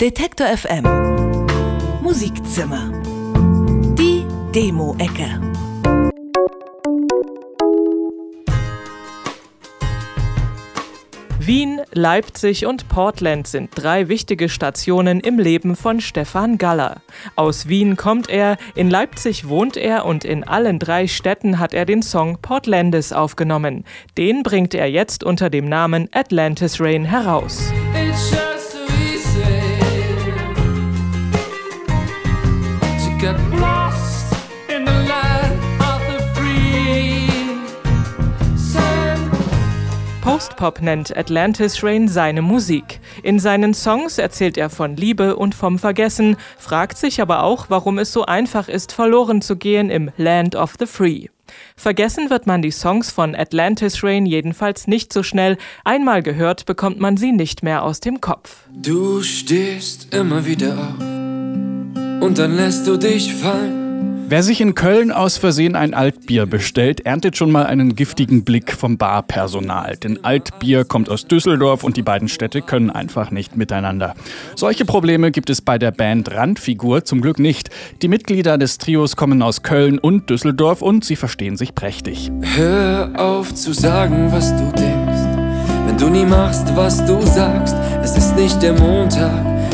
Detektor FM Musikzimmer. Die Demo-Ecke. Wien, Leipzig und Portland sind drei wichtige Stationen im Leben von Stefan Galler. Aus Wien kommt er, in Leipzig wohnt er und in allen drei Städten hat er den Song Portlandis aufgenommen. Den bringt er jetzt unter dem Namen Atlantis Rain heraus. It's Postpop nennt Atlantis Rain seine Musik. In seinen Songs erzählt er von Liebe und vom Vergessen, fragt sich aber auch, warum es so einfach ist, verloren zu gehen im Land of the Free. Vergessen wird man die Songs von Atlantis Rain jedenfalls nicht so schnell. Einmal gehört, bekommt man sie nicht mehr aus dem Kopf. Du stehst immer wieder auf und dann lässt du dich fallen. Wer sich in Köln aus Versehen ein Altbier bestellt, erntet schon mal einen giftigen Blick vom Barpersonal. Denn Altbier kommt aus Düsseldorf und die beiden Städte können einfach nicht miteinander. Solche Probleme gibt es bei der Band Randfigur zum Glück nicht. Die Mitglieder des Trios kommen aus Köln und Düsseldorf und sie verstehen sich prächtig. Hör auf zu sagen, was du denkst. Wenn du nie machst, was du sagst, es ist nicht der Montag,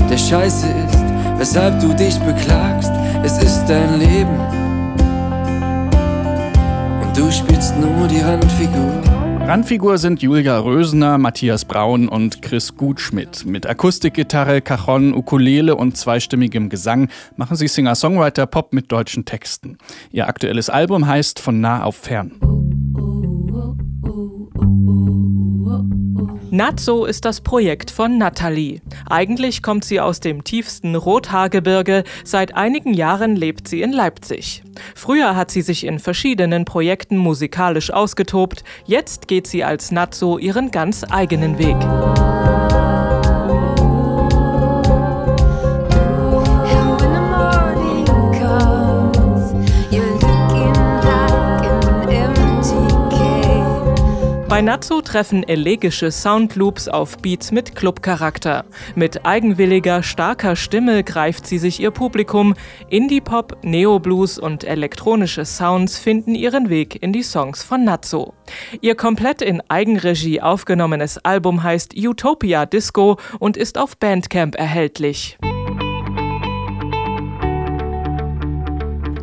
der scheiße ist, weshalb du dich beklagst. Es ist dein Leben. Und du spielst nur die Randfigur. Randfigur sind Julia Rösener, Matthias Braun und Chris Gutschmidt. Mit Akustikgitarre, Cajon, Ukulele und zweistimmigem Gesang machen sie Singer-Songwriter-Pop mit deutschen Texten. Ihr aktuelles Album heißt Von nah auf fern. Natso ist das Projekt von Nathalie. Eigentlich kommt sie aus dem tiefsten Rothaargebirge, seit einigen Jahren lebt sie in Leipzig. Früher hat sie sich in verschiedenen Projekten musikalisch ausgetobt, jetzt geht sie als Natso ihren ganz eigenen Weg. Bei Natso treffen elegische Soundloops auf Beats mit Clubcharakter. Mit eigenwilliger, starker Stimme greift sie sich ihr Publikum. Indie-Pop, Neo-Blues und elektronische Sounds finden ihren Weg in die Songs von Natso. Ihr komplett in Eigenregie aufgenommenes Album heißt Utopia Disco und ist auf Bandcamp erhältlich.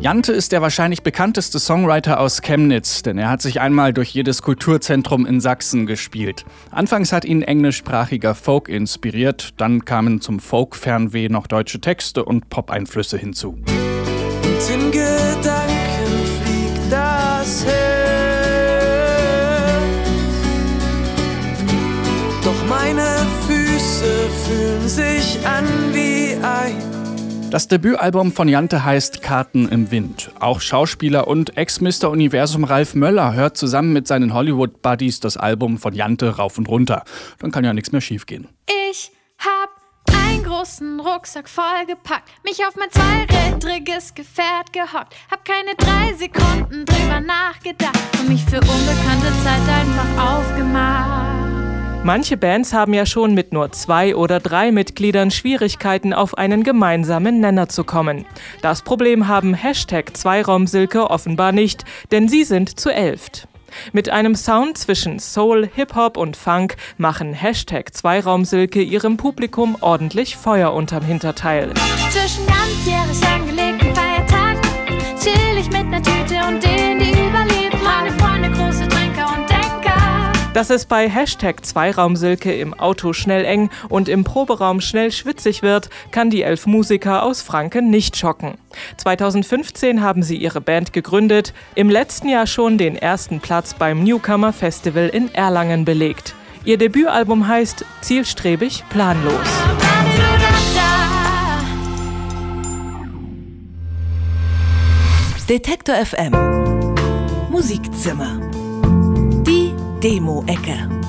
Jante ist der wahrscheinlich bekannteste Songwriter aus Chemnitz, denn er hat sich einmal durch jedes Kulturzentrum in Sachsen gespielt. Anfangs hat ihn englischsprachiger Folk inspiriert, dann kamen zum Folk-Fernweh noch deutsche Texte und Pop-Einflüsse hinzu. Und in Gedanken fliegt das Herz. Doch meine Füße fühlen sich an wie ein. Das Debütalbum von Jante heißt Karten im Wind. Auch Schauspieler und Ex-Mr. Universum Ralf Möller hört zusammen mit seinen Hollywood-Buddies das Album von Jante rauf und runter. Dann kann ja nichts mehr schiefgehen. Ich hab einen großen Rucksack vollgepackt, mich auf mein zweirädriges Gefährt gehockt, hab keine drei Sekunden drüber nachgedacht und mich für unbekannte Zeit einfach aufgemacht. Manche Bands haben ja schon mit nur zwei oder drei Mitgliedern Schwierigkeiten, auf einen gemeinsamen Nenner zu kommen. Das Problem haben Hashtag Zweiraumsilke offenbar nicht, denn sie sind zu elft. Mit einem Sound zwischen Soul, Hip-Hop und Funk machen Hashtag Zweiraumsilke ihrem Publikum ordentlich Feuer unterm Hinterteil. Zwischen ganzjährig angelegten Feiertagen chill ich mit ner Tüte und denen, die überlebt. Dass es bei Hashtag Zweiraumsilke im Auto schnell eng und im Proberaum schnell schwitzig wird, kann die elf Musiker aus Franken nicht schocken. 2015 haben sie ihre Band gegründet, im letzten Jahr schon den ersten Platz beim Newcomer Festival in Erlangen belegt. Ihr Debütalbum heißt Zielstrebig, planlos. Detektor FM Musikzimmer. Demo-Ecke.